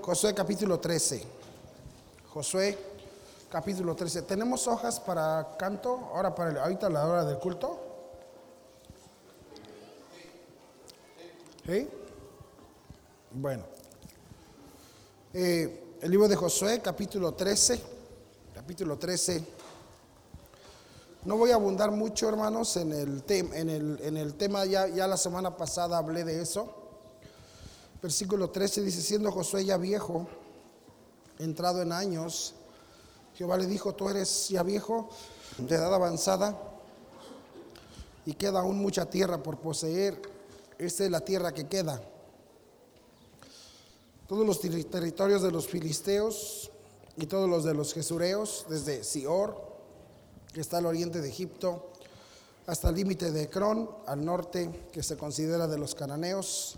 Josué capítulo 13. Josué capítulo 13. ¿Tenemos hojas para canto? Ahora para el- ahorita la hora del culto. ¿Sí? Bueno. Eh, el libro de Josué capítulo 13. Capítulo 13. No voy a abundar mucho, hermanos, en el, en el, en el tema. Ya, ya la semana pasada hablé de eso. Versículo 13 dice, siendo Josué ya viejo, entrado en años, Jehová le dijo, tú eres ya viejo, de edad avanzada, y queda aún mucha tierra por poseer. Esta es la tierra que queda. Todos los terri- territorios de los filisteos y todos los de los jesureos, desde Sior, que está al oriente de Egipto, hasta el límite de Ecrón, al norte, que se considera de los cananeos,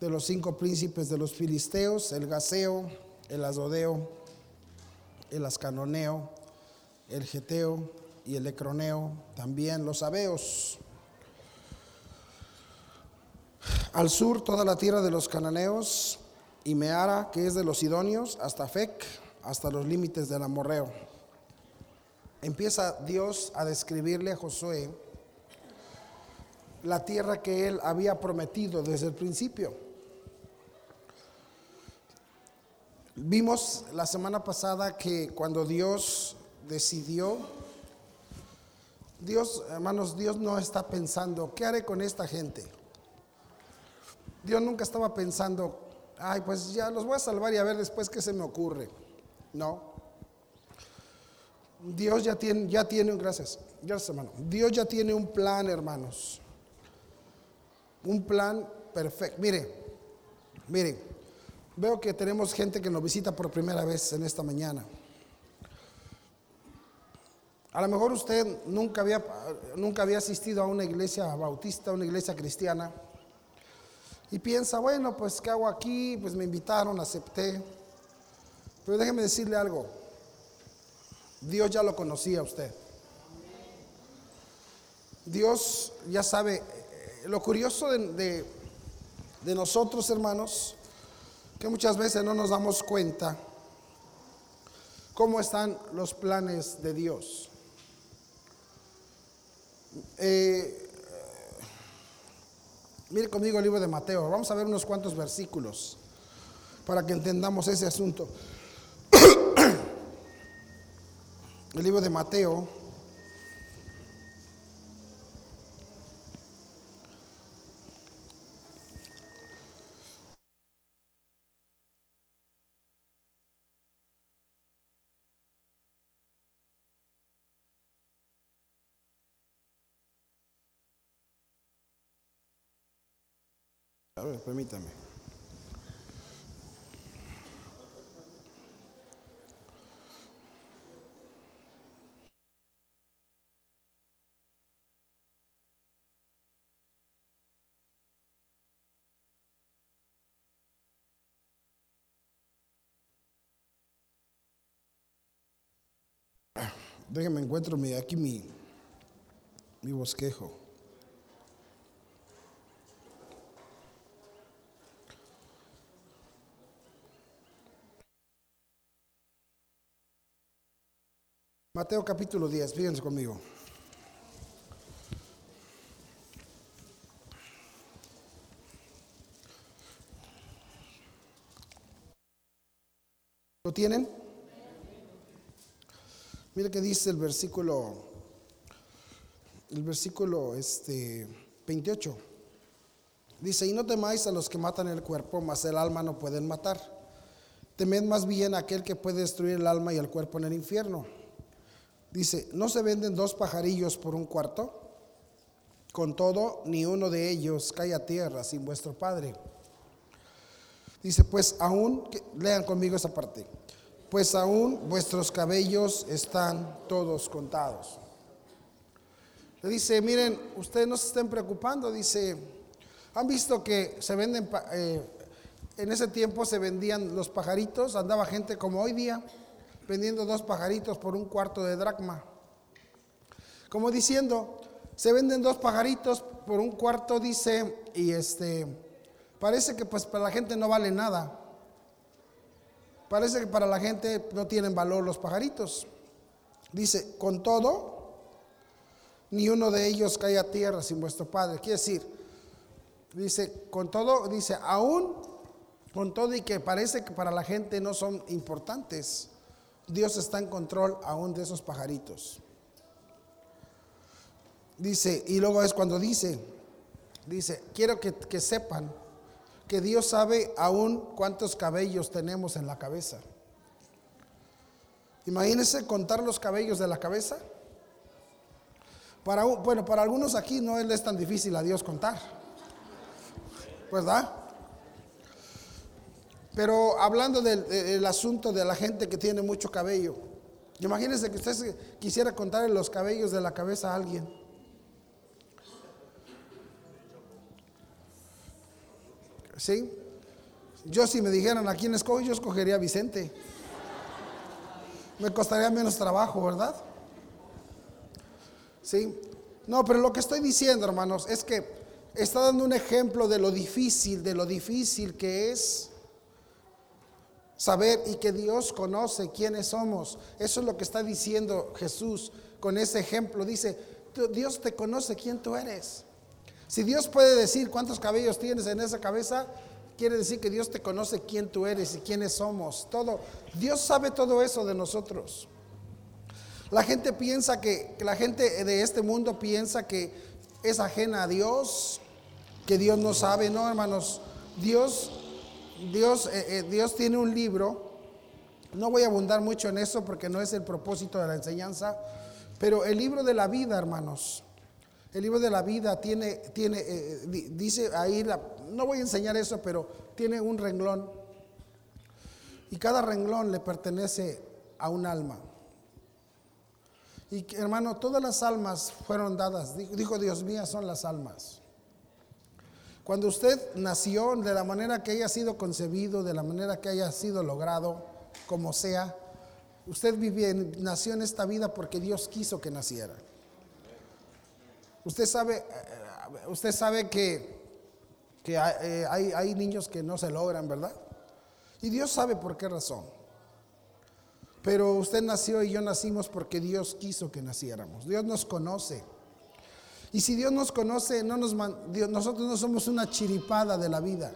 de los cinco príncipes de los filisteos, el Gaseo, el Azodeo, el Ascanoneo, el Geteo y el Ecroneo, también los Abeos. Al sur toda la tierra de los cananeos y Meara, que es de los sidonios, hasta Fec, hasta los límites del amorreo. Empieza Dios a describirle a Josué la tierra que él había prometido desde el principio. Vimos la semana pasada que cuando Dios decidió, Dios, hermanos, Dios no está pensando, ¿qué haré con esta gente? Dios nunca estaba pensando, ay, pues ya los voy a salvar y a ver después qué se me ocurre. No. Dios ya tiene, ya tiene, gracias, gracias hermano. Dios ya tiene un plan, hermanos. Un plan perfecto. Mire, mire, veo que tenemos gente que nos visita por primera vez en esta mañana. A lo mejor usted nunca había, nunca había asistido a una iglesia bautista, una iglesia cristiana, y piensa, bueno, pues ¿qué hago aquí? Pues me invitaron, acepté. Pero déjeme decirle algo, Dios ya lo conocía a usted. Dios ya sabe, eh, lo curioso de- de nosotros, hermanos, que muchas veces no nos damos cuenta cómo están los planes de Dios. Eh, mire conmigo el libro de Mateo, vamos a ver unos cuantos versículos para que entendamos ese asunto. El libro de Mateo, A ver, permítame. Déjenme encuentro mi, aquí mi, mi bosquejo. Mateo capítulo 10, fíjense conmigo. ¿Lo tienen? Mire que dice el versículo, el versículo este, 28. Dice, y no temáis a los que matan el cuerpo, mas el alma no pueden matar. Temed más bien a aquel que puede destruir el alma y el cuerpo en el infierno. Dice, ¿no se venden dos pajarillos por un cuarto? Con todo, ni uno de ellos cae a tierra sin vuestro Padre. Dice, pues aún, lean conmigo esa parte, pues aún vuestros cabellos están todos contados. Le dice, miren, ustedes no se estén preocupando, dice, han visto que se venden, eh, en ese tiempo se vendían los pajaritos, andaba gente como hoy día, vendiendo dos pajaritos por un cuarto de dracma. Como diciendo, se venden dos pajaritos por un cuarto, dice, y este, parece que pues para la gente no vale nada. Parece que para la gente no tienen valor los pajaritos. Dice, con todo, ni uno de ellos cae a tierra sin vuestro Padre. Quiere decir, dice, con todo, dice, aún con todo y que parece que para la gente no son importantes, Dios está en control aún de esos pajaritos. Dice, y luego es cuando dice, dice, quiero que, que sepan que Dios sabe aún cuántos cabellos tenemos en la cabeza. Imagínense contar los cabellos de la cabeza. Para, bueno, para algunos aquí no es tan difícil a Dios contar. ¿Verdad? Pero hablando del, asunto de la gente que tiene mucho cabello, imagínense que usted quisiera contar los cabellos de la cabeza a alguien. ¿Sí? Yo si me dijeran a quién escojo, yo escogería a Vicente. Me costaría menos trabajo, ¿verdad? ¿Sí? No, pero lo que estoy diciendo, hermanos, es que está dando un ejemplo de lo difícil, de lo difícil que es saber y que Dios conoce quiénes somos. Eso es lo que está diciendo Jesús con ese ejemplo. Dice, Dios te conoce quién tú eres. Si Dios puede decir cuántos cabellos tienes en esa cabeza, quiere decir que Dios te conoce quién tú eres y quiénes somos. Todo. Dios sabe todo eso de nosotros. La gente piensa que, la gente de este mundo piensa que es ajena a Dios, que Dios no sabe, no, hermanos. Dios, Dios, eh, eh, Dios tiene un libro. No voy a abundar mucho en eso porque no es el propósito de la enseñanza, pero el libro de la vida, hermanos. El libro de la vida tiene, tiene eh, dice ahí, no voy a enseñar eso, pero tiene un renglón. Y cada renglón le pertenece a un alma. Y hermano, todas las almas fueron dadas. Dijo Dios mío, son las almas. Cuando usted nació, de la manera que haya sido concebido, de la manera que haya sido logrado, como sea, usted nació en esta vida porque Dios quiso que naciera. Usted sabe, eh, usted sabe que, que eh, hay, hay niños que no se logran, ¿verdad? Y Dios sabe por qué razón. Pero usted nació y yo nacimos porque Dios quiso que naciéramos. Dios nos conoce. Y si Dios nos conoce, no nos nosotros no somos una chiripada de la vida.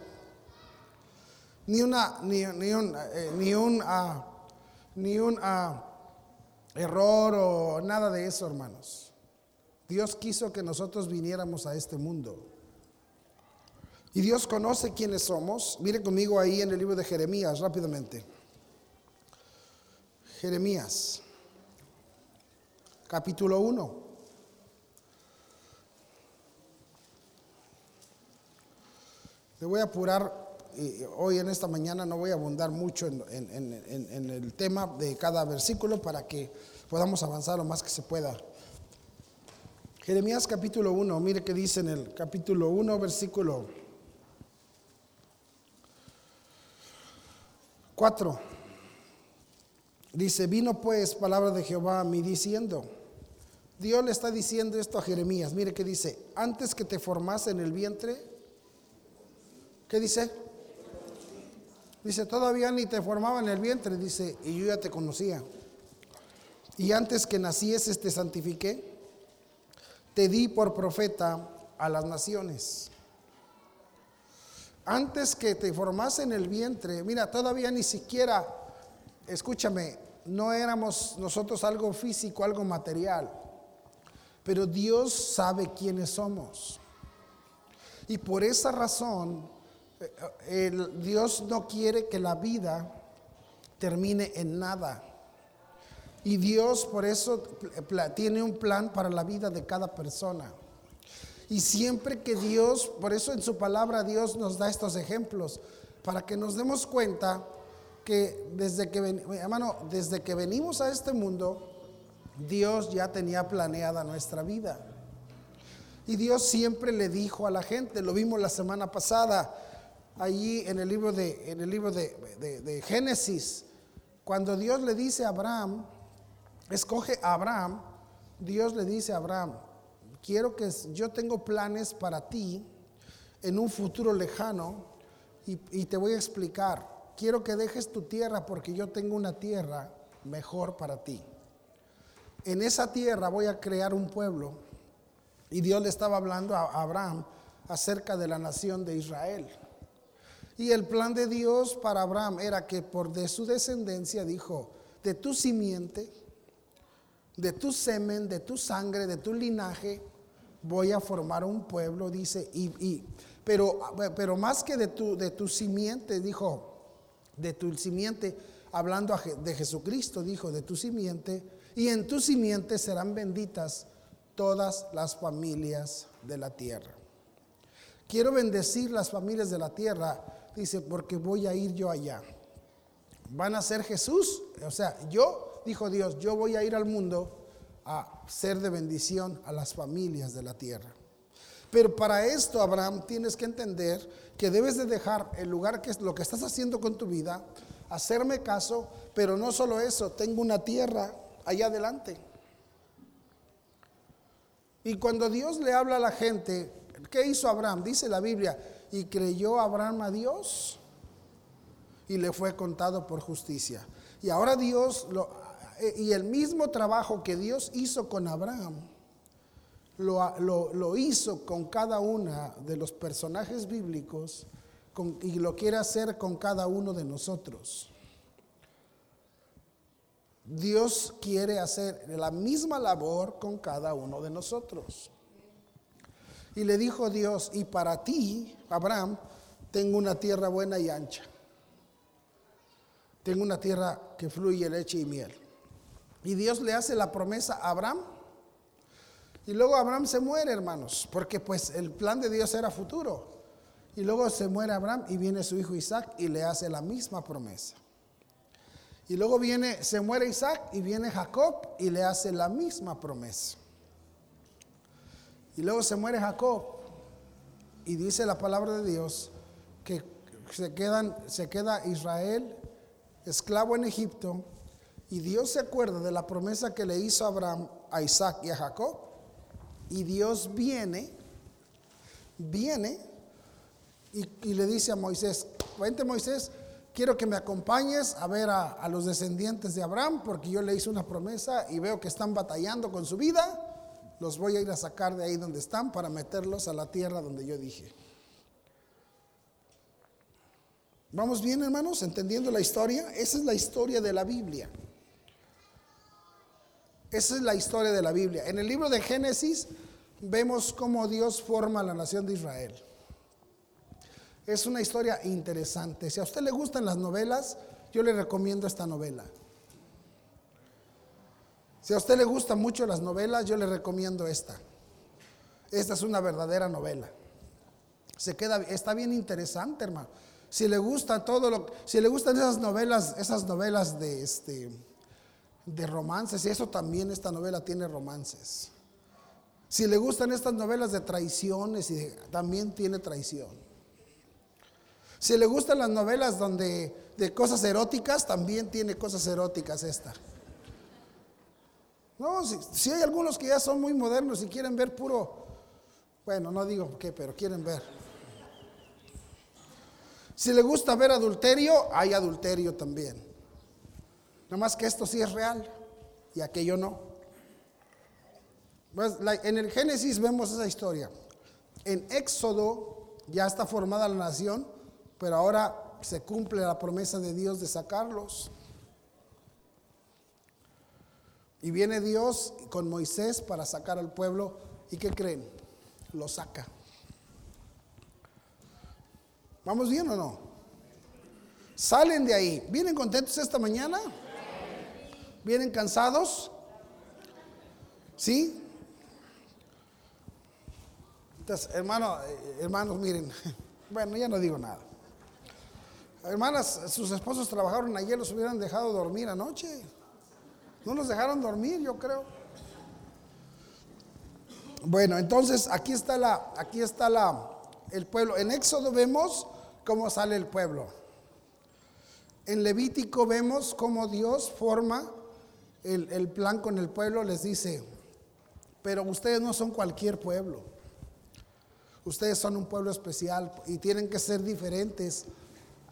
Ni, una, ni, ni un, eh, ni un, ah, un ah, error o nada de eso, hermanos. Dios quiso que nosotros viniéramos a este mundo. Y Dios conoce quiénes somos. Mire conmigo ahí en el libro de Jeremías rápidamente. Jeremías, capítulo 1. Le voy a apurar, hoy en esta mañana no voy a abundar mucho en, en, el tema de cada versículo para que podamos avanzar lo más que se pueda. Jeremías capítulo 1, mire que dice en el capítulo 1, versículo 4. Dice, vino pues palabra de Jehová a mí diciendo, Dios le está diciendo esto a Jeremías, mire que dice, antes que te formase en el vientre, ¿qué dice? Dice, todavía ni te formaba en el vientre, dice, y yo ya te conocía. Y antes que nacieses te santifiqué te di por profeta a las naciones. Antes que te formase en el vientre, mira, todavía ni siquiera, escúchame, no éramos nosotros algo físico, algo material, pero Dios sabe quiénes somos. Y por esa razón, eh, Dios no quiere que la vida termine en nada. Y Dios por eso tiene un plan para la vida de cada persona. Y siempre que Dios, por eso en su palabra Dios nos da estos ejemplos, para que nos demos cuenta que desde que, hermano, desde que venimos a este mundo, Dios ya tenía planeada nuestra vida. Y Dios siempre le dijo a la gente, lo vimos la semana pasada, allí en el libro de, en el libro de, de Génesis, cuando Dios le dice a Abraham, escoge a Abraham, Dios le dice a Abraham, quiero que yo tengo planes para ti en un futuro lejano y, te voy a explicar. quiero que dejes tu tierra porque yo tengo una tierra mejor para ti. En esa tierra voy a crear un pueblo. Y Dios le estaba hablando a Abraham acerca de la nación de Israel. Y el plan de Dios para Abraham era que por de su descendencia, dijo, de tu simiente, de tu semen, de tu sangre, de tu linaje, voy a formar un pueblo, dice, y, pero, pero más que de tu, de tu simiente, dijo, de tu simiente, hablando de Jesucristo, dijo, de tu simiente, y en tu simiente serán benditas todas las familias de la tierra. Quiero bendecir las familias de la tierra, dice, porque voy a ir yo allá. Van a ser Jesús, o sea, yo, dijo Dios, yo voy a ir al mundo a ser de bendición a las familias de la tierra. Pero para esto, Abraham, tienes que entender que debes de dejar el lugar que es lo que estás haciendo con tu vida, hacerme caso, pero no solo eso, tengo una tierra allá adelante. Y cuando Dios le habla a la gente, ¿qué hizo Abraham? Dice la Biblia, y creyó Abraham a Dios y le fue contado por justicia. Y ahora Dios, lo, eh, y el mismo trabajo que Dios hizo con Abraham, lo, lo, hizo con cada uno de los personajes bíblicos y lo quiere hacer con cada uno de nosotros. Dios quiere hacer la misma labor con cada uno de nosotros. Y le dijo Dios, y para ti, Abraham, tengo una tierra buena y ancha. Tengo una tierra que fluye leche y miel. Y Dios le hace la promesa a Abraham. Y luego Abraham se muere, hermanos, porque pues el plan de Dios era futuro. Y luego se muere Abraham y viene su hijo Isaac y le hace la misma promesa. Y luego viene, se muere Isaac y viene Jacob y le hace la misma promesa. Y luego se muere Jacob y dice la palabra de Dios que se, quedan, se queda Israel esclavo en Egipto y Dios se acuerda de la promesa que le hizo a Abraham, a Isaac y a Jacob. Y Dios viene, viene y, le dice a Moisés, vente Moisés, quiero que me acompañes a ver a, los descendientes de Abraham, porque yo le hice una promesa y veo que están batallando con su vida. Los voy a ir a sacar de ahí donde están para meterlos a la tierra donde yo dije. ¿Vamos bien, hermanos? ¿Entendiendo la historia? Esa es la historia de la Biblia. Esa es la historia de la Biblia. En el libro de Génesis vemos cómo Dios forma la nación de Israel. Es una historia interesante. Si a usted le gustan las novelas, yo le recomiendo esta novela. Si a usted le gustan mucho las novelas, yo le recomiendo esta. Esta es una verdadera novela. Se queda, está bien interesante, hermano. Si le gusta todo lo, si le gustan esas novelas, esas novelas de este, de romances, y eso también esta novela tiene romances. Si le gustan estas novelas de traiciones, y también tiene traición. Si le gustan las novelas donde de cosas eróticas, también tiene cosas eróticas esta. No, si, hay algunos que ya son muy modernos y quieren ver puro, bueno, no digo qué, pero quieren ver. Si le gusta ver adulterio, hay adulterio también. Nada más que esto sí es real y aquello no. Pues, en el Génesis vemos esa historia. En Éxodo ya está formada la nación pero ahora se cumple la promesa de Dios de sacarlos. Y viene Dios con Moisés para sacar al pueblo. ¿Y qué creen? Lo saca. ¿Vamos bien o no? Salen de ahí. ¿Vienen contentos esta mañana? ¿Vienen cansados? ¿Sí? Entonces, hermano, eh, hermanos, miren. Bueno, ya no digo nada. Hermanas, sus esposos trabajaron ayer, los hubieran dejado dormir anoche. No los dejaron dormir, yo creo. Bueno, entonces aquí está la, aquí está la, el pueblo. En Éxodo vemos cómo sale el pueblo. En Levítico vemos cómo Dios forma el, el plan con el pueblo. Les dice, pero ustedes no son cualquier pueblo. Ustedes son un pueblo especial y tienen que ser diferentes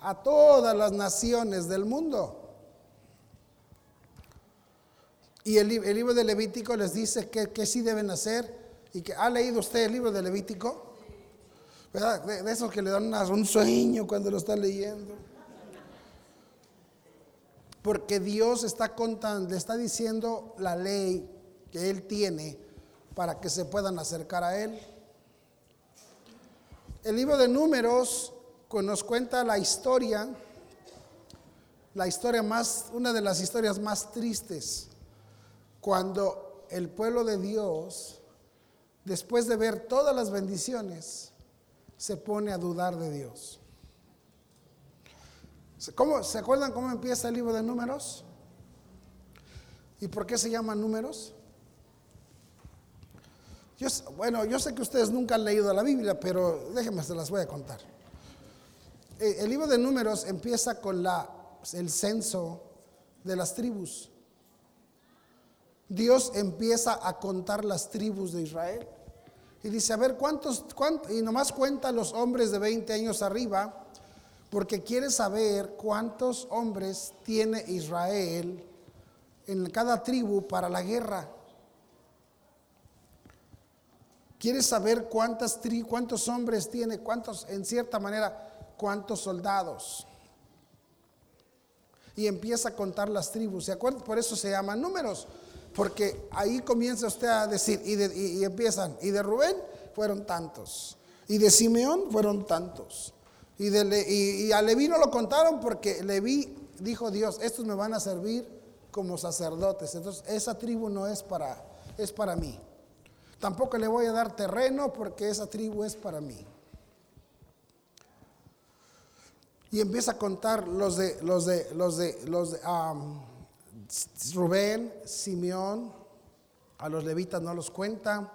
a todas las naciones del mundo. Y el, libro de Levítico les dice que, sí deben hacer. Y que, ¿Ha leído usted el libro de Levítico? ¿Verdad? De, esos que le dan un sueño cuando lo está leyendo. Porque Dios está contando, le está diciendo la ley que Él tiene para que se puedan acercar a Él. El libro de números nos cuenta la historia, la historia más, una de las historias más tristes, cuando el pueblo de Dios, después de ver todas las bendiciones, se pone a dudar de Dios. ¿Cómo, ¿Se acuerdan cómo empieza el libro de números? ¿Y por qué se llama números? bueno, yo sé que ustedes nunca han leído la Biblia, pero déjenme, se las voy a contar. Eh, el libro de números empieza con la, el censo de las tribus. Dios empieza a contar las tribus de Israel. Y dice, a ver, ¿cuántos, y nomás cuenta los hombres de 20 años arriba, porque quiere saber cuántos hombres tiene Israel en cada tribu para la guerra. Quiere saber cuántas tri, cuántos hombres tiene, cuántos, en cierta manera, cuántos soldados. Y empieza a contar las tribus. ¿Se acuerdan? Por eso se llaman números. Porque ahí comienza usted a decir, y, empiezan, y de Rubén fueron tantos, y de Simeón fueron tantos, y, de y, a Leví no lo contaron porque Leví dijo Dios, estos me van a servir como sacerdotes, entonces esa tribu no es para, es para mí. Tampoco le voy a dar terreno porque esa tribu es para mí. Y empieza a contar los de los de los de los de Rubén, Simeón, a los levitas no los cuenta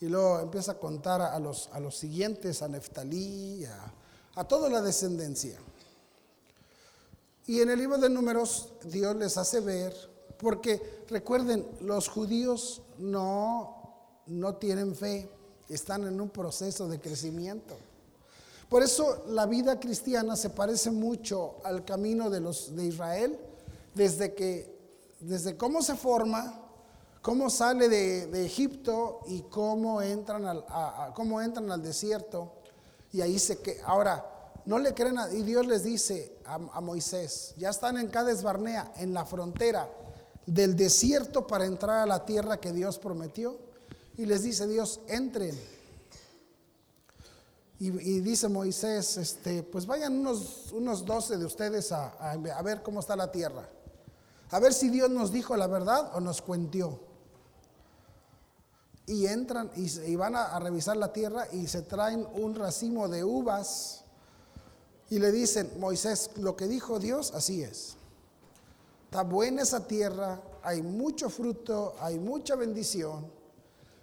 y luego empieza a contar a los a los siguientes, a Neftalí, a, a toda la descendencia. Y en el libro de números Dios les hace ver, porque recuerden, los judíos no no tienen fe, están en un proceso de crecimiento. Por eso la vida cristiana se parece mucho al camino de los de Israel, desde que desde cómo se forma, cómo sale de, Egipto y cómo entran al, cómo entran al desierto. Y ahí se que ahora no le creen a, y Dios les dice a, Moisés, ya están en Cades Barnea, en la frontera del desierto para entrar a la tierra que Dios prometió. Y les dice Dios, entren. Y, dice Moisés, este, pues vayan unos, unos 12 de ustedes a, a, ver cómo está la tierra. A ver si Dios nos dijo la verdad o nos cuentió. Y entran y, van a, a revisar la tierra y se traen un racimo de uvas. Y le dicen, Moisés, lo que dijo Dios, así es. Está buena esa tierra, hay mucho fruto, hay mucha bendición.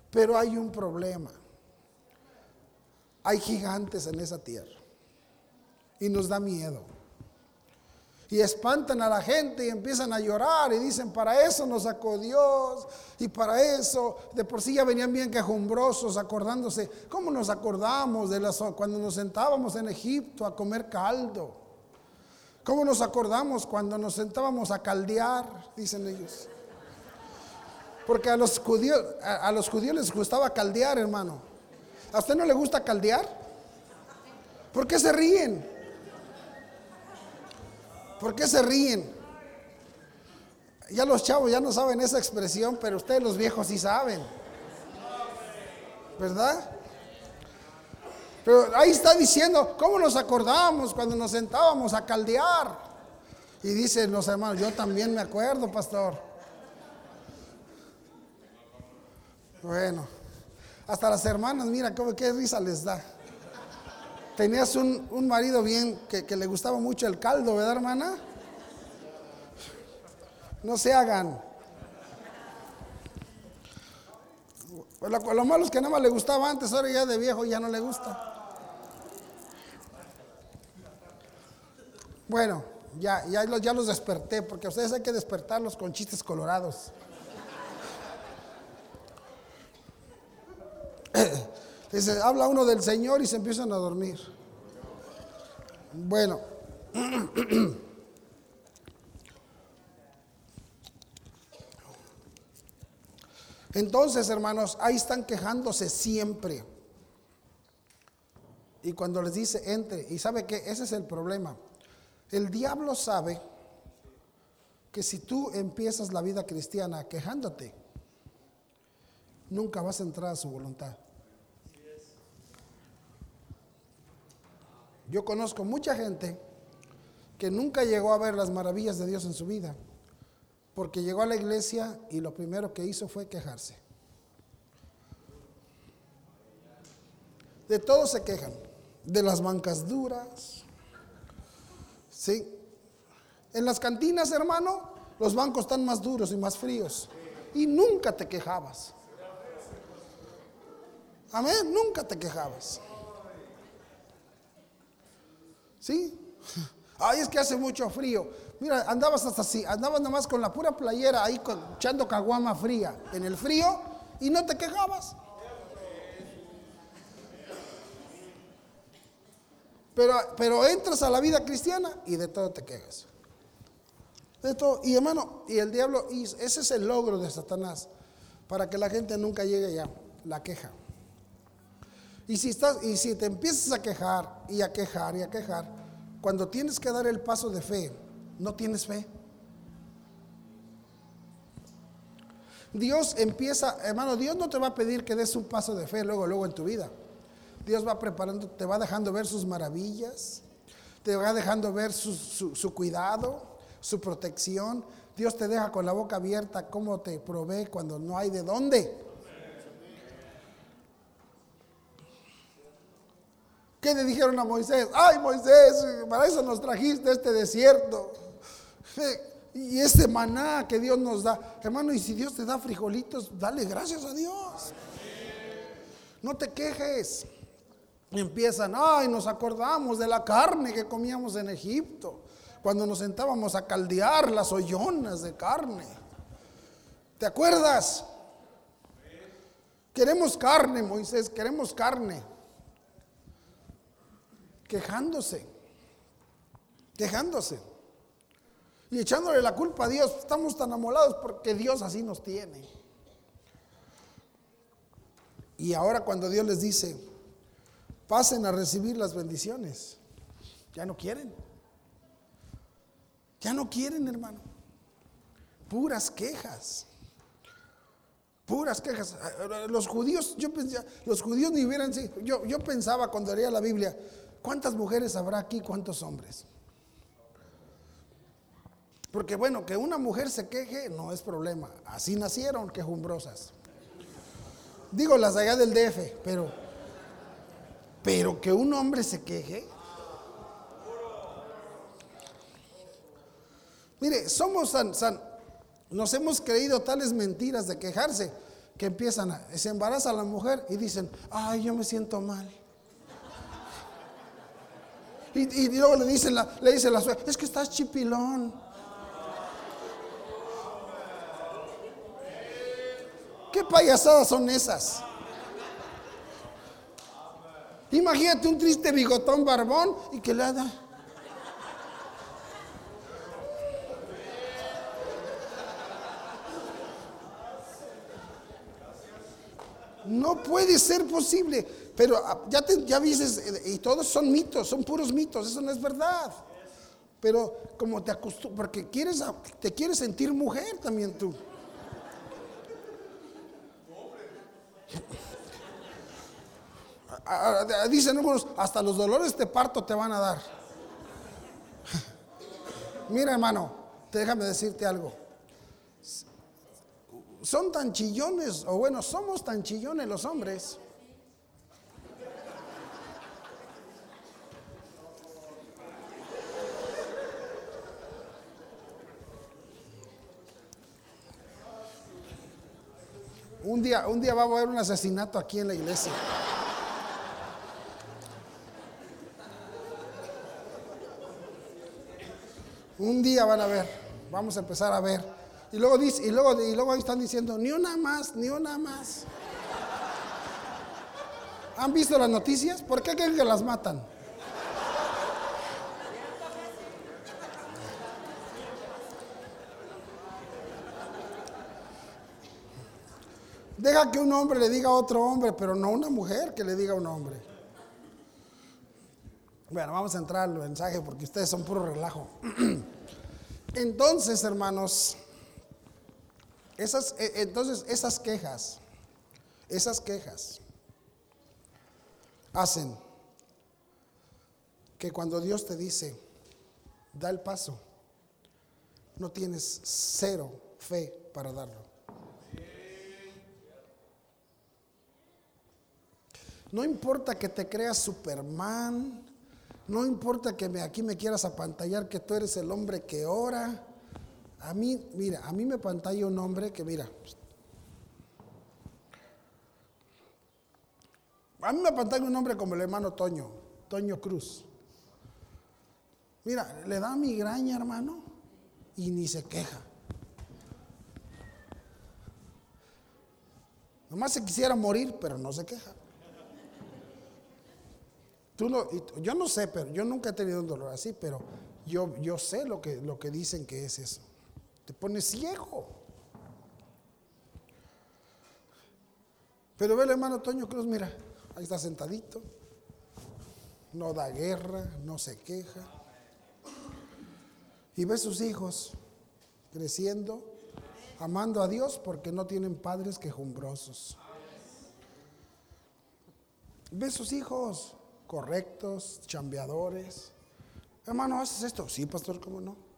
Pero hay un problema. Hay gigantes en esa tierra. Y nos da miedo. Y espantan a la gente y empiezan a llorar y dicen, para eso nos sacó Dios. Y para eso, de por sí ya venían bien quejumbrosos acordándose. ¿Cómo nos acordamos de las, cuando nos sentábamos en Egipto a comer caldo? ¿Cómo nos acordamos cuando nos sentábamos a caldear? Dicen ellos. Porque a los judíos, a, los judíos les gustaba caldear, hermano. ¿A usted no le gusta caldear? ¿Por qué se ríen? ¿Por qué se ríen? Ya los chavos ya no saben esa expresión, pero ustedes los viejos sí saben. ¿Verdad? Pero ahí está diciendo, ¿cómo nos acordamos cuando nos sentábamos a caldear? Y dicen los hermanos, yo también me acuerdo, pastor. Bueno, hasta las hermanas, mira, qué risa les da. Tenías un, marido bien que, le gustaba mucho el caldo, ¿verdad, hermana? No se hagan. Lo, lo, malo es que nada más le gustaba antes, ahora ya de viejo ya no le gusta. Bueno, ya, ya, ya los desperté, porque a ustedes hay que despertarlos con chistes colorados. Dice, habla uno del Señor y se empiezan a dormir. Bueno, Entonces, hermanos, ahí están quejándose siempre. Y cuando les dice, entre, y sabe que ese es el problema. El diablo sabe que si tú empiezas la vida cristiana quejándote, nunca vas a entrar a su voluntad. Yo conozco mucha gente que nunca llegó a ver las maravillas de Dios en su vida, porque llegó a la iglesia y lo primero que hizo fue quejarse. De todo se quejan, de las bancas duras, ¿sí? En las cantinas, hermano, los bancos están más duros y más fríos. Y nunca te quejabas. Amén, nunca te quejabas. ¿Sí? Ay, es que hace mucho frío. Mira, andabas hasta así, andabas nada más con la pura playera ahí echando caguama fría en el frío y no te quejabas. Pero, pero entras a la vida cristiana y de todo te quejas. De todo. Y hermano, y el diablo, ese es el logro de Satanás, para que la gente nunca llegue ya, la queja. Y si, estás, y si te empiezas a quejar y a quejar y a quejar, cuando tienes que dar el paso de fe, no tienes fe. Dios empieza, hermano, Dios no te va a pedir que des un paso de fe luego, luego en tu vida. Dios va preparando, te va dejando ver sus maravillas, te va dejando ver su, su cuidado, su protección. Dios te deja con la boca abierta cómo te provee cuando no hay de dónde. ¿Qué le dijeron a Moisés? Ay Moisés, para eso nos trajiste este desierto. Y este maná que Dios nos da. Hermano, y si Dios te da frijolitos, dale gracias a Dios. No te quejes. Empiezan, ay, nos acordamos de la carne que comíamos en Egipto. Cuando nos sentábamos a caldear las ollonas de carne. ¿Te acuerdas? Queremos carne, Moisés, queremos carne quejándose, quejándose y echándole la culpa a Dios. Estamos tan amolados porque Dios así nos tiene. Y ahora cuando Dios les dice, pasen a recibir las bendiciones, ya no quieren. Ya no quieren, hermano. Puras quejas. Puras quejas. Los judíos, yo pensaba, los judíos ni hubieran yo, yo pensaba cuando leía la Biblia, ¿Cuántas mujeres habrá aquí? ¿Cuántos hombres? Porque bueno, que una mujer se queje no es problema. Así nacieron quejumbrosas. Digo las allá del DF, pero pero que un hombre se queje. Mire, somos san, san, nos hemos creído tales mentiras de quejarse que empiezan a, se embaraza la mujer y dicen, ay, yo me siento mal. Y, luego le dice la, le dice la suegra, es que estás chipilón. ¿Qué payasadas son esas? Imagínate un triste bigotón barbón y que le haga. No puede ser posible. Pero ah, ya, te, ya dices, y todos son mitos, son puros mitos, eso no es verdad. Pero como te acostumbras, porque quieres, te quieres sentir mujer también tú. Ah, ah, dicen algunos, hasta los dolores de parto te van a dar. Mira hermano, déjame decirte algo. Son tan chillones, o bueno, somos tan chillones los hombres Un día, un día va a haber un asesinato aquí en la iglesia. Un día van a ver, vamos a empezar a ver. Y luego, dice, y, luego, y luego ahí están diciendo, ni una más, ni una más. ¿Han visto las noticias? ¿Por qué creen que las matan? Deja que un hombre le diga a otro hombre, pero no una mujer que le diga a un hombre. Bueno, vamos a entrar al mensaje porque ustedes son puro relajo. Entonces, hermanos, esas, e, entonces esas quejas, esas quejas hacen que cuando Dios te dice, da el paso, no tienes cero fe para darlo. No importa que te creas Superman, no importa que me, aquí me quieras apantallar que tú eres el hombre que ora. A mí, mira, a mí me pantalla un hombre que, mira, a mí me pantalla un hombre como el hermano Toño, Toño Cruz. Mira, le da migraña, hermano, y ni se queja. Nomás se quisiera morir, pero no se queja. Tú no, yo no sé, pero yo nunca he tenido un dolor así, pero yo, yo sé lo que, lo que dicen que es eso. Te pone ciego. Pero ve el hermano Toño Cruz, mira, ahí está sentadito. No da guerra, no se queja. Y ve sus hijos creciendo, amando a Dios porque no tienen padres quejumbrosos. Ve sus hijos correctos, chambeadores. Hermano, ¿haces esto? Sí, pastor, ¿cómo no?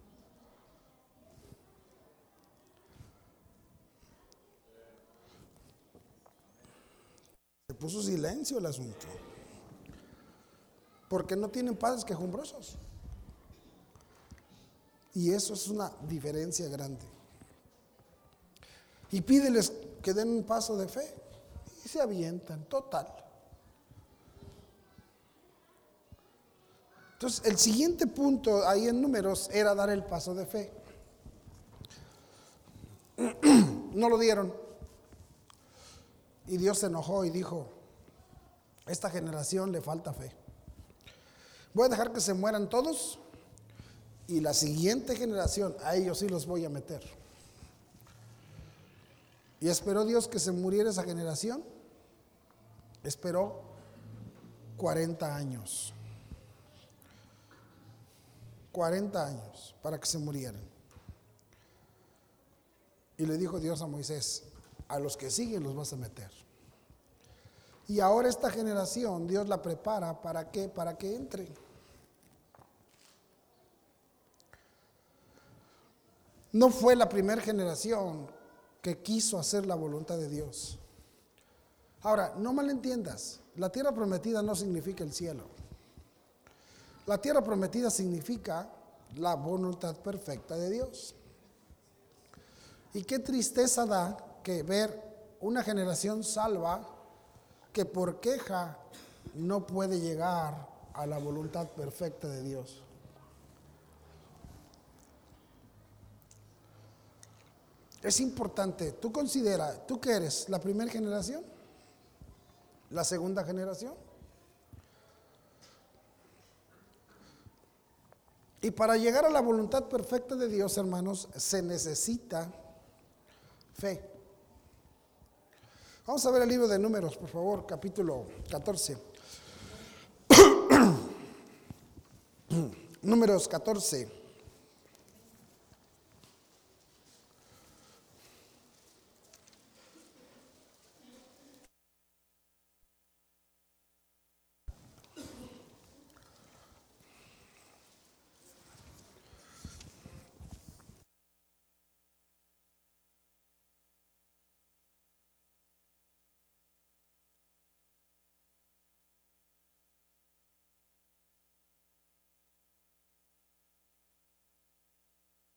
Puso silencio el asunto. Porque no tienen padres quejumbrosos. Y eso es una diferencia grande. Y pídeles que den un paso de fe. Y se avientan, total. Entonces, el siguiente punto ahí en números era dar el paso de fe. No lo dieron. Y Dios se enojó y dijo, esta generación le falta fe. Voy a dejar que se mueran todos y la siguiente generación, a ellos sí los voy a meter. Y esperó Dios que se muriera esa generación. Esperó 40 años. 40 años para que se murieran. Y le dijo Dios a Moisés, a los que siguen los vas a meter. Y ahora esta generación Dios la prepara para qué? Para que entre. No fue la primera generación que quiso hacer la voluntad de Dios. Ahora, no malentiendas, la tierra prometida no significa el cielo. La tierra prometida significa la voluntad perfecta de Dios. Y qué tristeza da que ver una generación salva que por queja no puede llegar a la voluntad perfecta de Dios. Es importante, tú considera, ¿tú qué eres? ¿La primera generación? ¿La segunda generación? Y para llegar a la voluntad perfecta de Dios, hermanos, se necesita fe. Vamos a ver el libro de números, por favor, capítulo 14. números 14.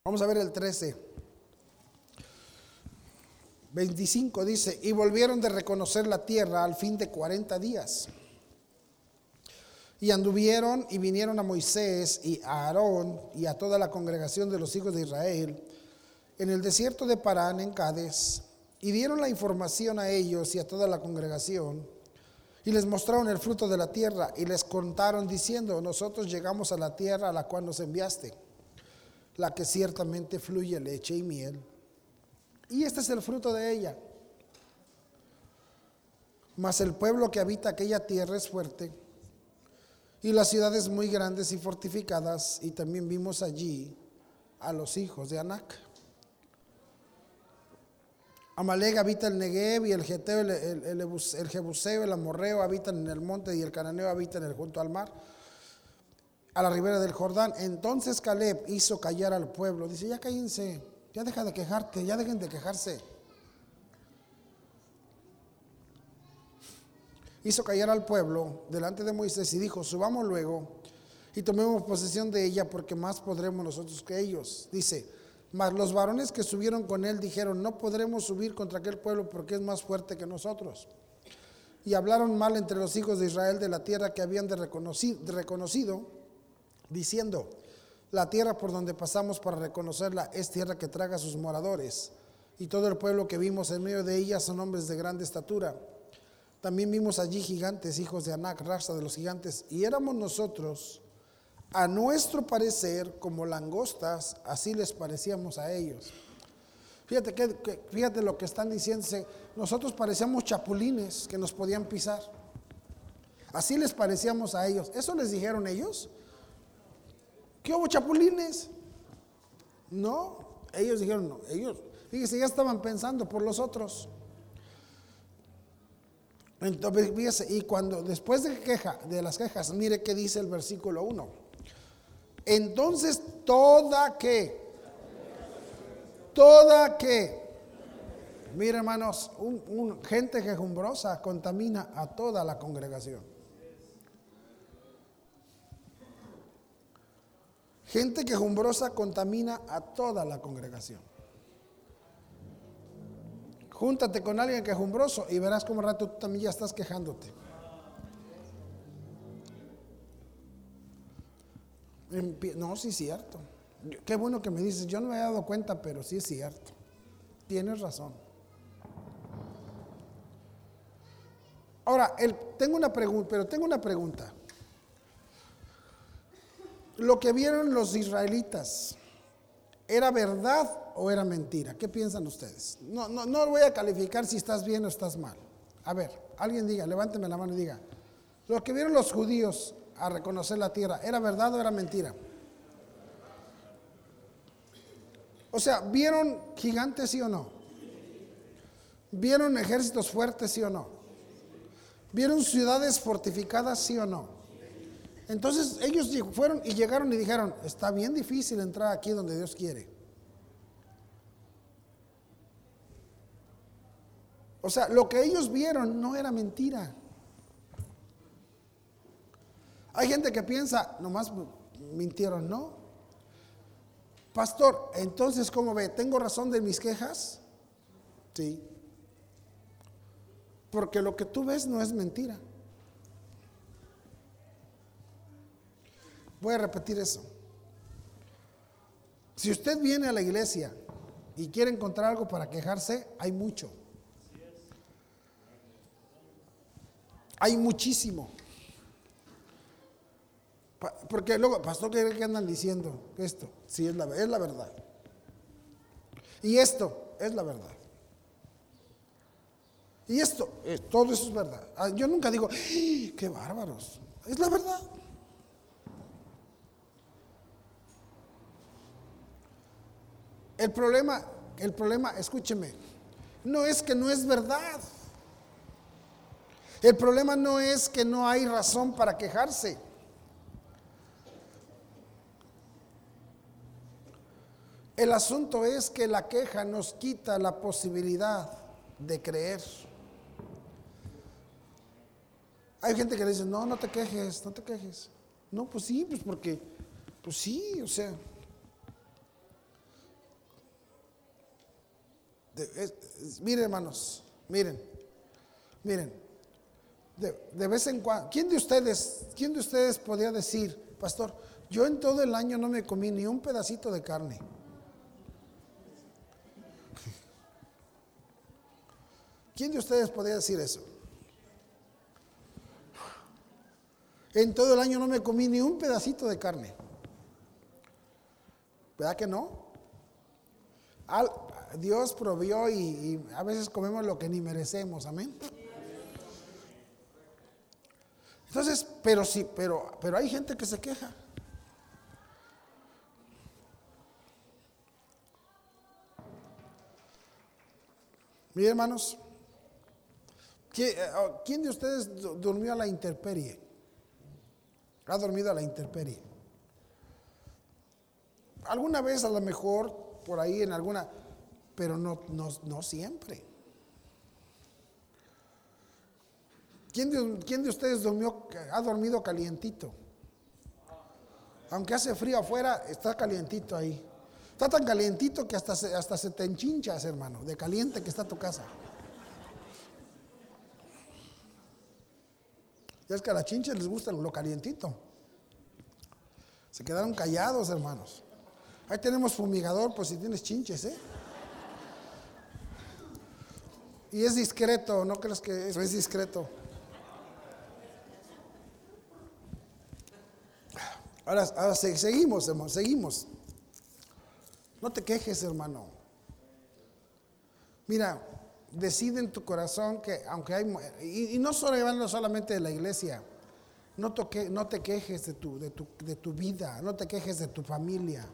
Vamos a ver el 13. 25 dice, y volvieron de reconocer la tierra al fin de 40 días. Y anduvieron y vinieron a Moisés y a Aarón y a toda la congregación de los hijos de Israel en el desierto de Parán, en Cádiz, y dieron la información a ellos y a toda la congregación, y les mostraron el fruto de la tierra, y les contaron diciendo, nosotros llegamos a la tierra a la cual nos enviaste la que ciertamente fluye leche y miel. Y este es el fruto de ella. Mas el pueblo que habita aquella tierra es fuerte y las ciudades muy grandes y fortificadas. Y también vimos allí a los hijos de Anac. Amalek habita el Negev y el Geteo, el, el, Jebuseo, el Amorreo habitan en el monte y el Cananeo habita en el junto al mar, a la ribera del Jordán. Entonces Caleb hizo callar al pueblo. Dice, ya cállense, ya deja de quejarte, ya dejen de quejarse. hizo callar al pueblo delante de Moisés y dijo, subamos luego y tomemos posesión de ella porque más podremos nosotros que ellos. Dice, mas los varones que subieron con él dijeron, no podremos subir contra aquel pueblo porque es más fuerte que nosotros. Y hablaron mal entre los hijos de Israel de la tierra que habían de reconocido, diciendo, la tierra por donde pasamos para reconocerla es tierra que traga a sus moradores. Y todo el pueblo que vimos en medio de ella son hombres de grande estatura. También vimos allí gigantes, hijos de Anac, raza de los gigantes, y éramos nosotros, a nuestro parecer, como langostas, así les parecíamos a ellos. Fíjate, que, fíjate lo que están diciendo, nosotros parecíamos chapulines que nos podían pisar. Así les parecíamos a ellos. ¿Eso les dijeron ellos? ¿Qué hubo chapulines? No, ellos dijeron, no, ellos, fíjese, ya estaban pensando por los otros. Entonces, y cuando después de queja, de las quejas, mire qué dice el versículo 1. Entonces, toda que, toda que, mire hermanos, un, gente quejumbrosa contamina a toda la congregación. Gente quejumbrosa contamina a toda la congregación. Júntate con alguien quejumbroso y verás cómo rato tú también ya estás quejándote. No, sí es cierto. Qué bueno que me dices, yo no me he dado cuenta, pero sí es cierto. Tienes razón. Ahora, tengo una pregunta, pero tengo una pregunta. Lo que vieron los israelitas, ¿era verdad o era mentira? ¿Qué piensan ustedes? No, no, no voy a calificar si estás bien o estás mal. A ver, alguien diga, levánteme la mano y diga, lo que vieron los judíos a reconocer la tierra, ¿era verdad o era mentira? O sea, ¿vieron gigantes sí o no? ¿Vieron ejércitos fuertes sí o no? ¿Vieron ciudades fortificadas sí o no? Entonces ellos fueron y llegaron y dijeron, está bien difícil entrar aquí donde Dios quiere. O sea, lo que ellos vieron no era mentira. Hay gente que piensa, nomás mintieron, ¿no? Pastor, entonces, ¿cómo ve? ¿Tengo razón de mis quejas? Sí. Porque lo que tú ves no es mentira. Voy a repetir eso. Si usted viene a la iglesia y quiere encontrar algo para quejarse, hay mucho. Hay muchísimo. Porque luego, pastor, ¿qué andan diciendo? Esto, sí, es la, es la verdad. Y esto es la verdad. Y esto, eh, todo eso es verdad. Ah, yo nunca digo, ¡Ah, qué bárbaros. Es la verdad. El problema, el problema, escúcheme, no es que no es verdad. El problema no es que no hay razón para quejarse. El asunto es que la queja nos quita la posibilidad de creer. Hay gente que le dice, no, no te quejes, no te quejes. No, pues sí, pues porque, pues sí, o sea. Miren hermanos, miren, miren de, vez en cuando, ¿quién de ustedes, quién de ustedes podría decir, pastor, yo en todo el año no me comí ni un pedacito de carne? ¿Quién de ustedes podría decir eso? En todo el año no me comí ni un pedacito de carne. ¿Verdad que no? Dios provió y, a veces comemos lo que ni merecemos, amén. Entonces, pero sí, pero, pero hay gente que se queja. Miren, hermanos, eh, oh, ¿quién de ustedes durmió a la intemperie? ¿Ha dormido a la intemperie? Alguna vez a lo mejor por ahí en alguna, pero no, no, no siempre. ¿Quién de, ¿Quién de, ustedes durmió, ha dormido calientito? Aunque hace frío afuera, está calientito ahí. Está tan calientito que hasta se, hasta se te enchinchas, hermano, de caliente que está tu casa. Ya es que a las chinches les gusta lo calientito. Se quedaron callados, hermanos. Ahí tenemos fumigador, pues si tienes chinches, ¿eh? Y es discreto, ¿no crees que eso es discreto? Ahora, ahora seguimos, hermano, seguimos. No te quejes, hermano. Mira, decide en tu corazón que aunque hay, y, no solo solamente de la iglesia, no, toque, no te quejes de tu, de, tu, de tu vida, no te quejes de tu familia.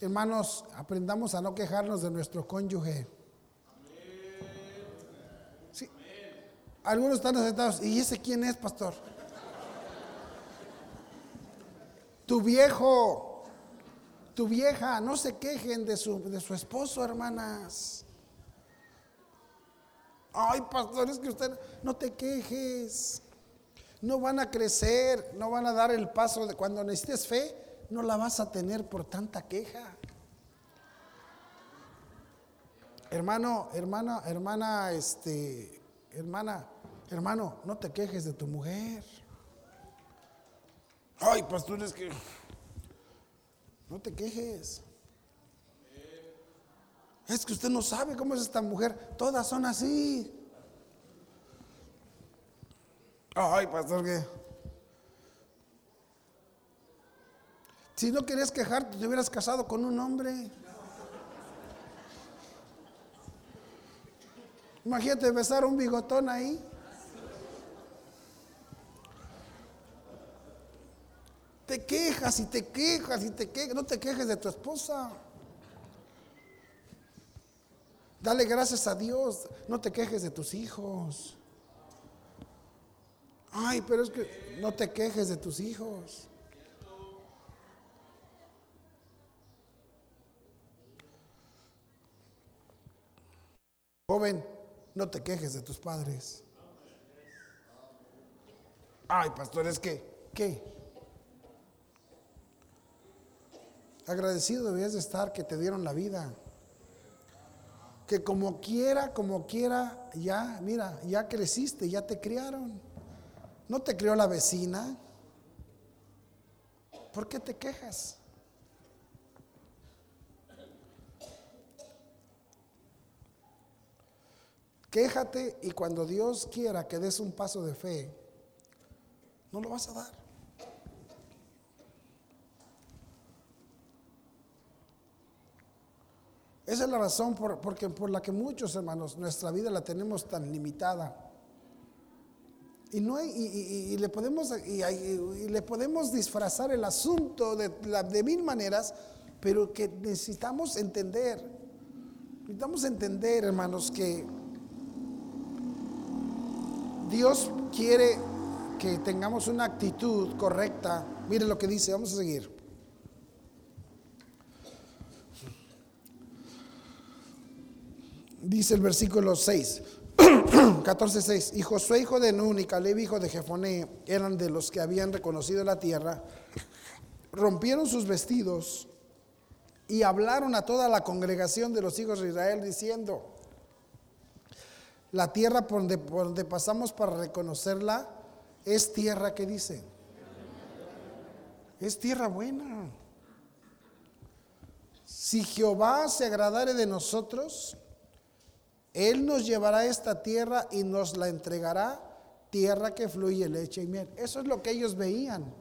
Hermanos, aprendamos a no quejarnos de nuestro cónyuge. Algunos están sentados, ¿y ese quién es, pastor? Tu viejo tu vieja, no se quejen de su, de su esposo, hermanas. Ay, pastores, que usted no te quejes. No van a crecer, no van a dar el paso de cuando necesites fe, no la vas a tener por tanta queja. Hermano, hermana, hermana, este, hermana, hermano, no te quejes de tu mujer. Ay, pastores, que no te quejes. Es que usted no sabe cómo es esta mujer. Todas son así. Ay, pastor, que. Si no querías quejarte, te hubieras casado con un hombre. Imagínate besar un bigotón ahí. Te quejas te quejas y te quejas. No te quejes de tu esposa. Dale gracias a Dios. No te quejes de tus hijos. Ay, pero es que no te quejes de tus hijos. Joven, no te quejes de tus padres. Ay, pastor, es que, ¿qué? Agradecido debías de estar que te dieron la vida. Que como quiera, como quiera, ya, mira, ya creciste, ya te criaron. No te crió la vecina. ¿Por qué te quejas? Quéjate y cuando Dios quiera que des un paso de fe, no lo vas a dar. Esa es la razón por, porque, por la que muchos hermanos nuestra vida la tenemos tan limitada. Y, no y, le podemos, y, le podemos disfrazar el asunto de, de mil maneras, pero que necesitamos entender. Necesitamos entender, hermanos, que Dios quiere que tengamos una actitud correcta. Mire lo que dice, vamos a seguir. Dice el versículo 6, 14, 6. Y Josué, hijo de Nun, y Caleb, hijo de Jefoné, eran de los que habían reconocido la tierra. Rompieron sus vestidos y hablaron a toda la congregación de los hijos de Israel diciendo, la tierra por donde, pasamos para reconocerla es tierra que dice. Es tierra buena. Si Jehová se agradare de nosotros, él nos llevará a esta tierra y nos la entregará, tierra que fluye leche y miel. Eso es lo que ellos veían.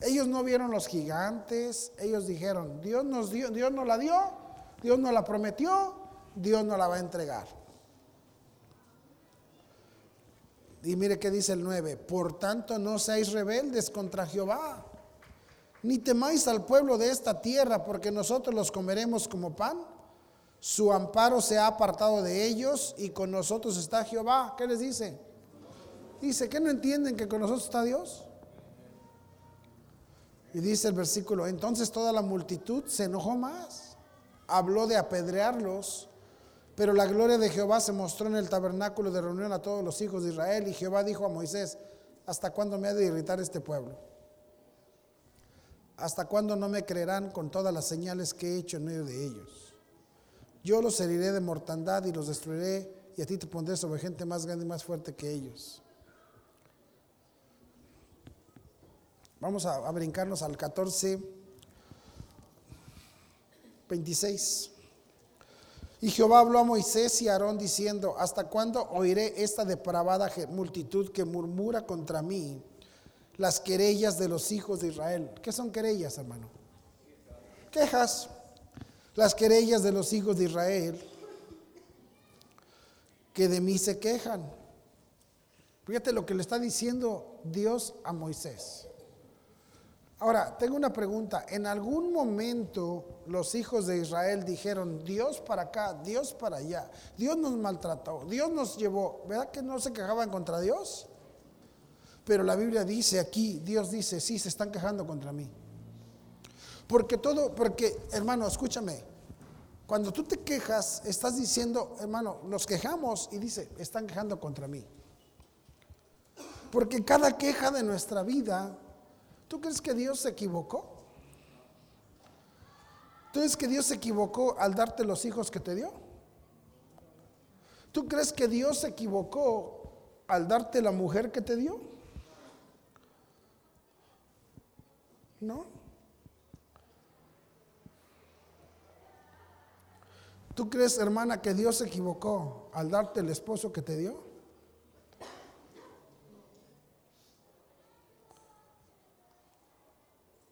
Ellos no vieron los gigantes, ellos dijeron, Dios nos dio, Dios nos la dio, Dios nos la prometió, Dios nos la va a entregar. Y mire qué dice el 9, por tanto no seáis rebeldes contra Jehová, ni temáis al pueblo de esta tierra, porque nosotros los comeremos como pan. Su amparo se ha apartado de ellos y con nosotros está Jehová. ¿Qué les dice? Dice, ¿que no entienden que con nosotros está Dios? Y dice el versículo, entonces toda la multitud se enojó más, habló de apedrearlos, pero la gloria de Jehová se mostró en el tabernáculo de reunión a todos los hijos de Israel y Jehová dijo a Moisés, ¿hasta cuándo me ha de irritar este pueblo? ¿Hasta cuándo no me creerán con todas las señales que he hecho en medio de ellos? Yo los heriré de mortandad y los destruiré y a ti te pondré sobre gente más grande y más fuerte que ellos. Vamos a, brincarnos al 14, 26. Y Jehová habló a Moisés y a Aarón diciendo, ¿hasta cuándo oiré esta depravada multitud que murmura contra mí las querellas de los hijos de Israel? ¿Qué son querellas, hermano? Quejas. Las querellas de los hijos de Israel que de mí se quejan. Fíjate lo que le está diciendo Dios a Moisés. Ahora, tengo una pregunta. ¿En algún momento los hijos de Israel dijeron, Dios para acá, Dios para allá, Dios nos maltrató, Dios nos llevó? ¿Verdad que no se quejaban contra Dios? Pero la Biblia dice aquí, Dios dice, sí, se están quejando contra mí. Porque todo, porque hermano, escúchame, cuando tú te quejas, estás diciendo, hermano, nos quejamos y dice, están quejando contra mí. Porque cada queja de nuestra vida ¿Tú crees que Dios se equivocó? ¿Tú crees que Dios se equivocó al darte los hijos que te dio? ¿Tú crees que Dios se equivocó al darte la mujer que te dio? ¿No? ¿Tú crees, hermana, que Dios se equivocó al darte el esposo que te dio?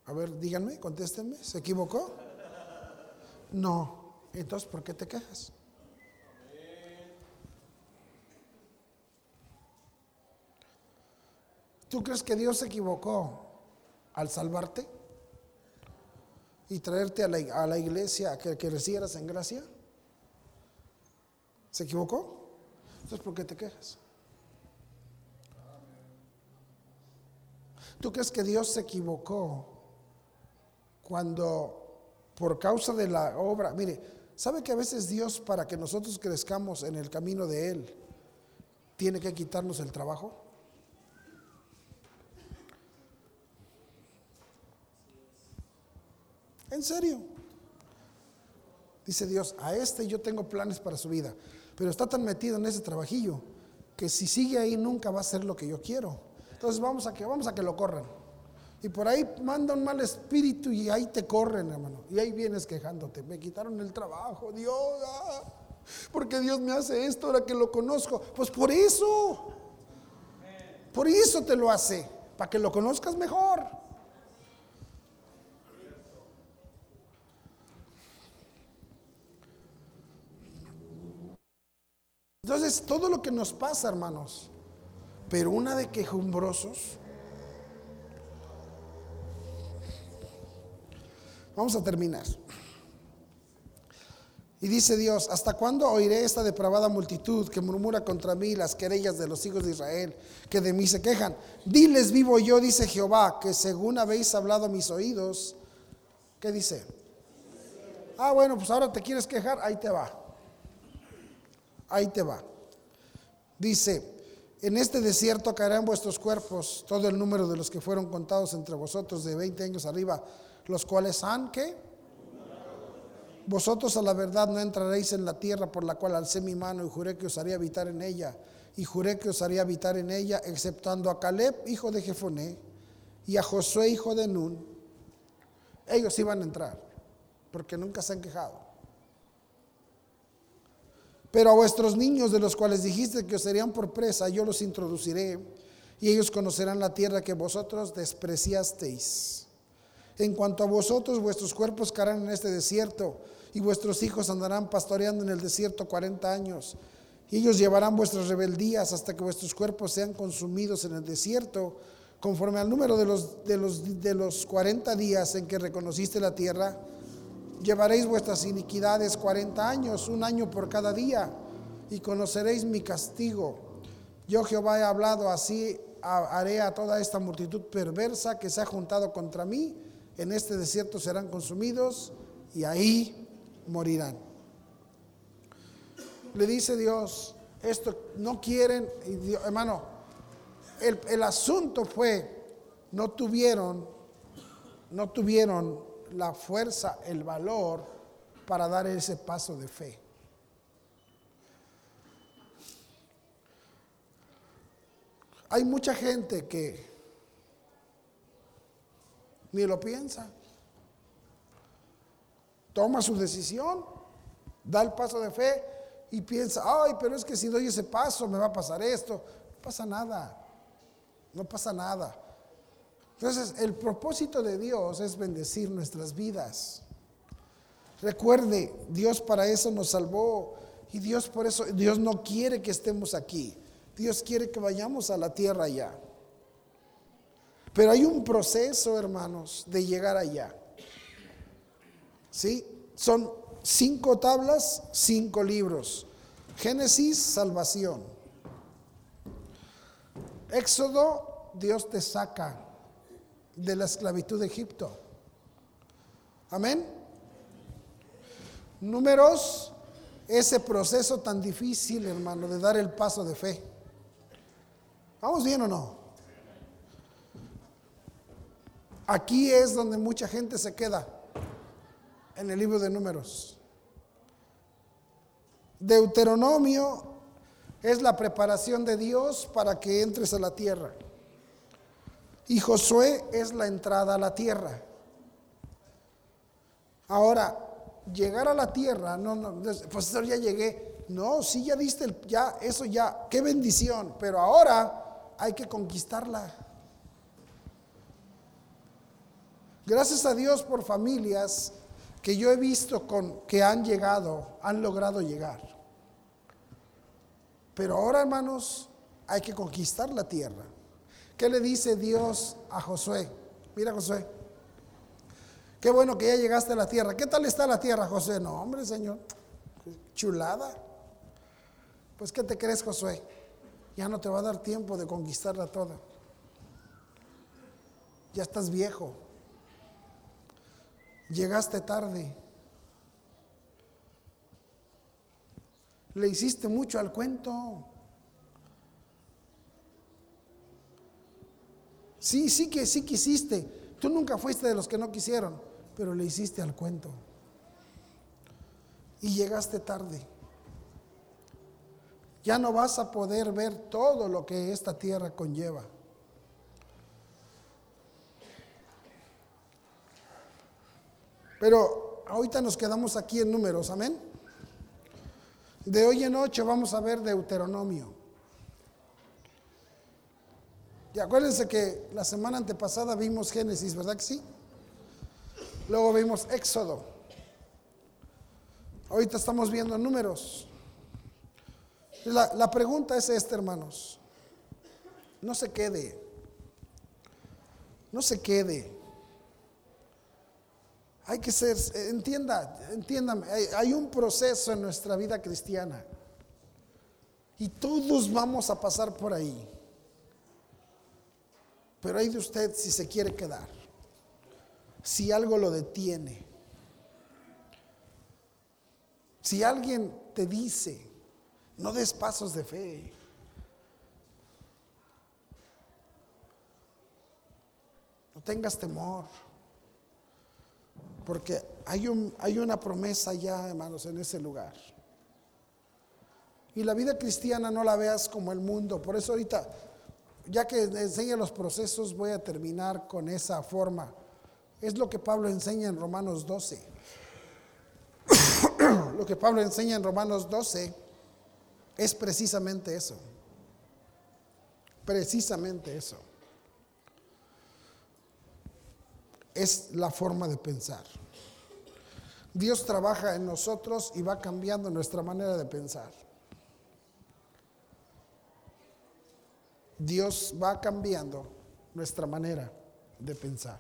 A ver, díganme, contéstenme, ¿se equivocó? No. Entonces, ¿por qué te quejas? ¿Tú crees que Dios se equivocó al salvarte y traerte a la, iglesia a que, recibieras en gracia? ¿Se equivocó? Entonces, ¿por qué te quejas? ¿Tú crees que Dios se equivocó cuando por causa de la obra, mire, ¿sabe que a veces Dios para que nosotros crezcamos en el camino de Él, tiene que quitarnos el trabajo? En serio. Dice Dios, a este yo tengo planes para su vida, pero está tan metido en ese trabajillo que si sigue ahí nunca va a ser lo que yo quiero. Entonces vamos a que vamos a que lo corran. Y por ahí manda un mal espíritu y ahí te corren, hermano. Y ahí vienes quejándote. Me quitaron el trabajo, Dios. Ah, porque Dios me hace esto ahora que lo conozco. Pues por eso. Por eso te lo hace. Para que lo conozcas mejor. Entonces, todo lo que nos pasa, hermanos, pero una de quejumbrosos, Vamos a terminar. Y dice Dios, ¿hasta cuándo oiré esta depravada multitud que murmura contra mí las querellas de los hijos de Israel que de mí se quejan? Diles vivo yo, dice Jehová, que según habéis hablado mis oídos, ¿qué dice? Ah, bueno, pues ahora te quieres quejar, ahí te va. Ahí te va. Dice, en este desierto caerán vuestros cuerpos, todo el número de los que fueron contados entre vosotros de 20 años arriba los cuales han que vosotros a la verdad no entraréis en la tierra por la cual alcé mi mano y juré que os haría habitar en ella y juré que os haría habitar en ella exceptando a Caleb hijo de Jefoné y a Josué hijo de Nun ellos iban a entrar porque nunca se han quejado pero a vuestros niños de los cuales dijiste que os serían por presa yo los introduciré y ellos conocerán la tierra que vosotros despreciasteis en cuanto a vosotros, vuestros cuerpos caerán en este desierto y vuestros hijos andarán pastoreando en el desierto 40 años. Y ellos llevarán vuestras rebeldías hasta que vuestros cuerpos sean consumidos en el desierto, conforme al número de los, de los, de los 40 días en que reconociste la tierra. Llevaréis vuestras iniquidades 40 años, un año por cada día, y conoceréis mi castigo. Yo Jehová he hablado así, haré a toda esta multitud perversa que se ha juntado contra mí, en este desierto serán consumidos y ahí morirán. Le dice Dios, esto no quieren, hermano, el, el asunto fue, no tuvieron, no tuvieron la fuerza, el valor para dar ese paso de fe. Hay mucha gente que ni lo piensa. Toma su decisión, da el paso de fe y piensa, ay, pero es que si doy ese paso me va a pasar esto. No pasa nada, no pasa nada. Entonces, el propósito de Dios es bendecir nuestras vidas. Recuerde, Dios para eso nos salvó y Dios por eso, Dios no quiere que estemos aquí. Dios quiere que vayamos a la tierra allá. Pero hay un proceso, hermanos, de llegar allá. ¿Sí? Son cinco tablas, cinco libros. Génesis, salvación. Éxodo, Dios te saca de la esclavitud de Egipto. Amén. Números, ese proceso tan difícil, hermano, de dar el paso de fe. ¿Vamos bien o no? Aquí es donde mucha gente se queda, en el libro de números. Deuteronomio es la preparación de Dios para que entres a la tierra. Y Josué es la entrada a la tierra. Ahora, llegar a la tierra, no, no, pues ya llegué. No, sí ya diste ya, eso ya, qué bendición. Pero ahora hay que conquistarla. Gracias a Dios por familias que yo he visto con que han llegado, han logrado llegar. Pero ahora, hermanos, hay que conquistar la tierra. ¿Qué le dice Dios a Josué? Mira, Josué. Qué bueno que ya llegaste a la tierra. ¿Qué tal está la tierra, Josué? No, hombre, Señor. Chulada. Pues, ¿qué te crees, Josué? ya no te va a dar tiempo de conquistarla toda. Ya estás viejo. Llegaste tarde. Le hiciste mucho al cuento. Sí, sí que sí quisiste. Tú nunca fuiste de los que no quisieron, pero le hiciste al cuento. Y llegaste tarde ya no vas a poder ver todo lo que esta tierra conlleva. Pero ahorita nos quedamos aquí en números, amén. De hoy en noche vamos a ver Deuteronomio. Y acuérdense que la semana antepasada vimos Génesis, ¿verdad que sí? Luego vimos Éxodo. Ahorita estamos viendo números. La, pregunta es esta, hermanos. No se quede. No se quede. Hay que ser, entienda, entiéndame, hay, un proceso en nuestra vida cristiana. Y todos vamos a pasar por ahí. Pero hay de usted si se quiere quedar. Si algo lo detiene. Si alguien te dice, no des pasos de fe. No tengas temor. Porque hay, un, hay una promesa ya, hermanos, en ese lugar. Y la vida cristiana no la veas como el mundo. Por eso ahorita, ya que enseña los procesos, voy a terminar con esa forma. Es lo que Pablo enseña en Romanos 12. lo que Pablo enseña en Romanos 12 es precisamente eso. Precisamente eso. Es la forma de pensar. Dios trabaja en nosotros y va cambiando nuestra manera de pensar. Dios va cambiando nuestra manera de pensar.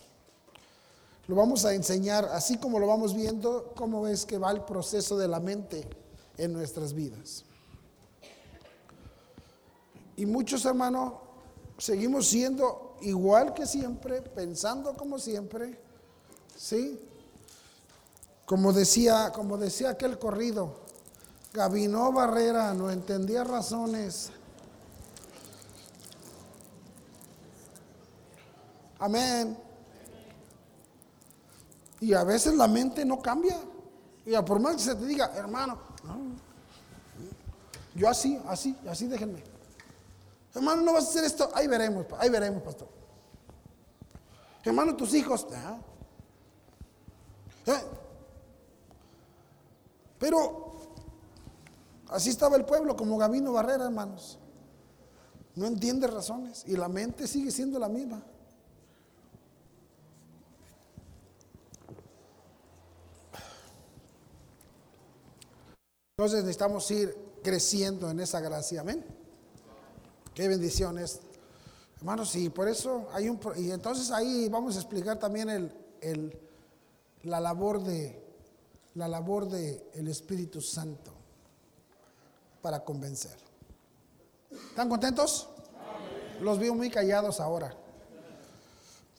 Lo vamos a enseñar, así como lo vamos viendo, cómo es que va el proceso de la mente en nuestras vidas. Y muchos hermanos seguimos siendo igual que siempre, pensando como siempre, ¿sí? Como decía, como decía aquel corrido, Gabinó Barrera no entendía razones. Amén. Y a veces la mente no cambia. Y a por más que se te diga, hermano, yo así, así, así déjenme. Hermano, no vas a hacer esto. Ahí veremos, ahí veremos, pastor. Hermano, tus hijos. ¿Eh? Pero así estaba el pueblo, como Gabino Barrera, hermanos. No entiende razones y la mente sigue siendo la misma. Entonces necesitamos ir creciendo en esa gracia, amén. Qué bendiciones. Hermanos, y por eso hay un... Y entonces ahí vamos a explicar también el, la labor de la labor del el Espíritu Santo para convencer. ¿Están contentos? Los veo muy callados ahora.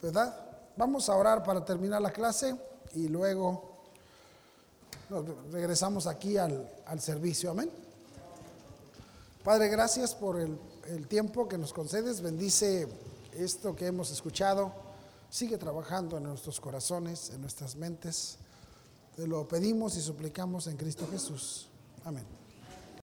¿Verdad? Vamos a orar para terminar la clase y luego regresamos aquí al, al servicio. Amén. Padre, gracias por el el tiempo que nos concedes. Bendice esto que hemos escuchado. Sigue trabajando en nuestros corazones, en nuestras mentes. Te lo pedimos y suplicamos en Cristo Jesús. Amén.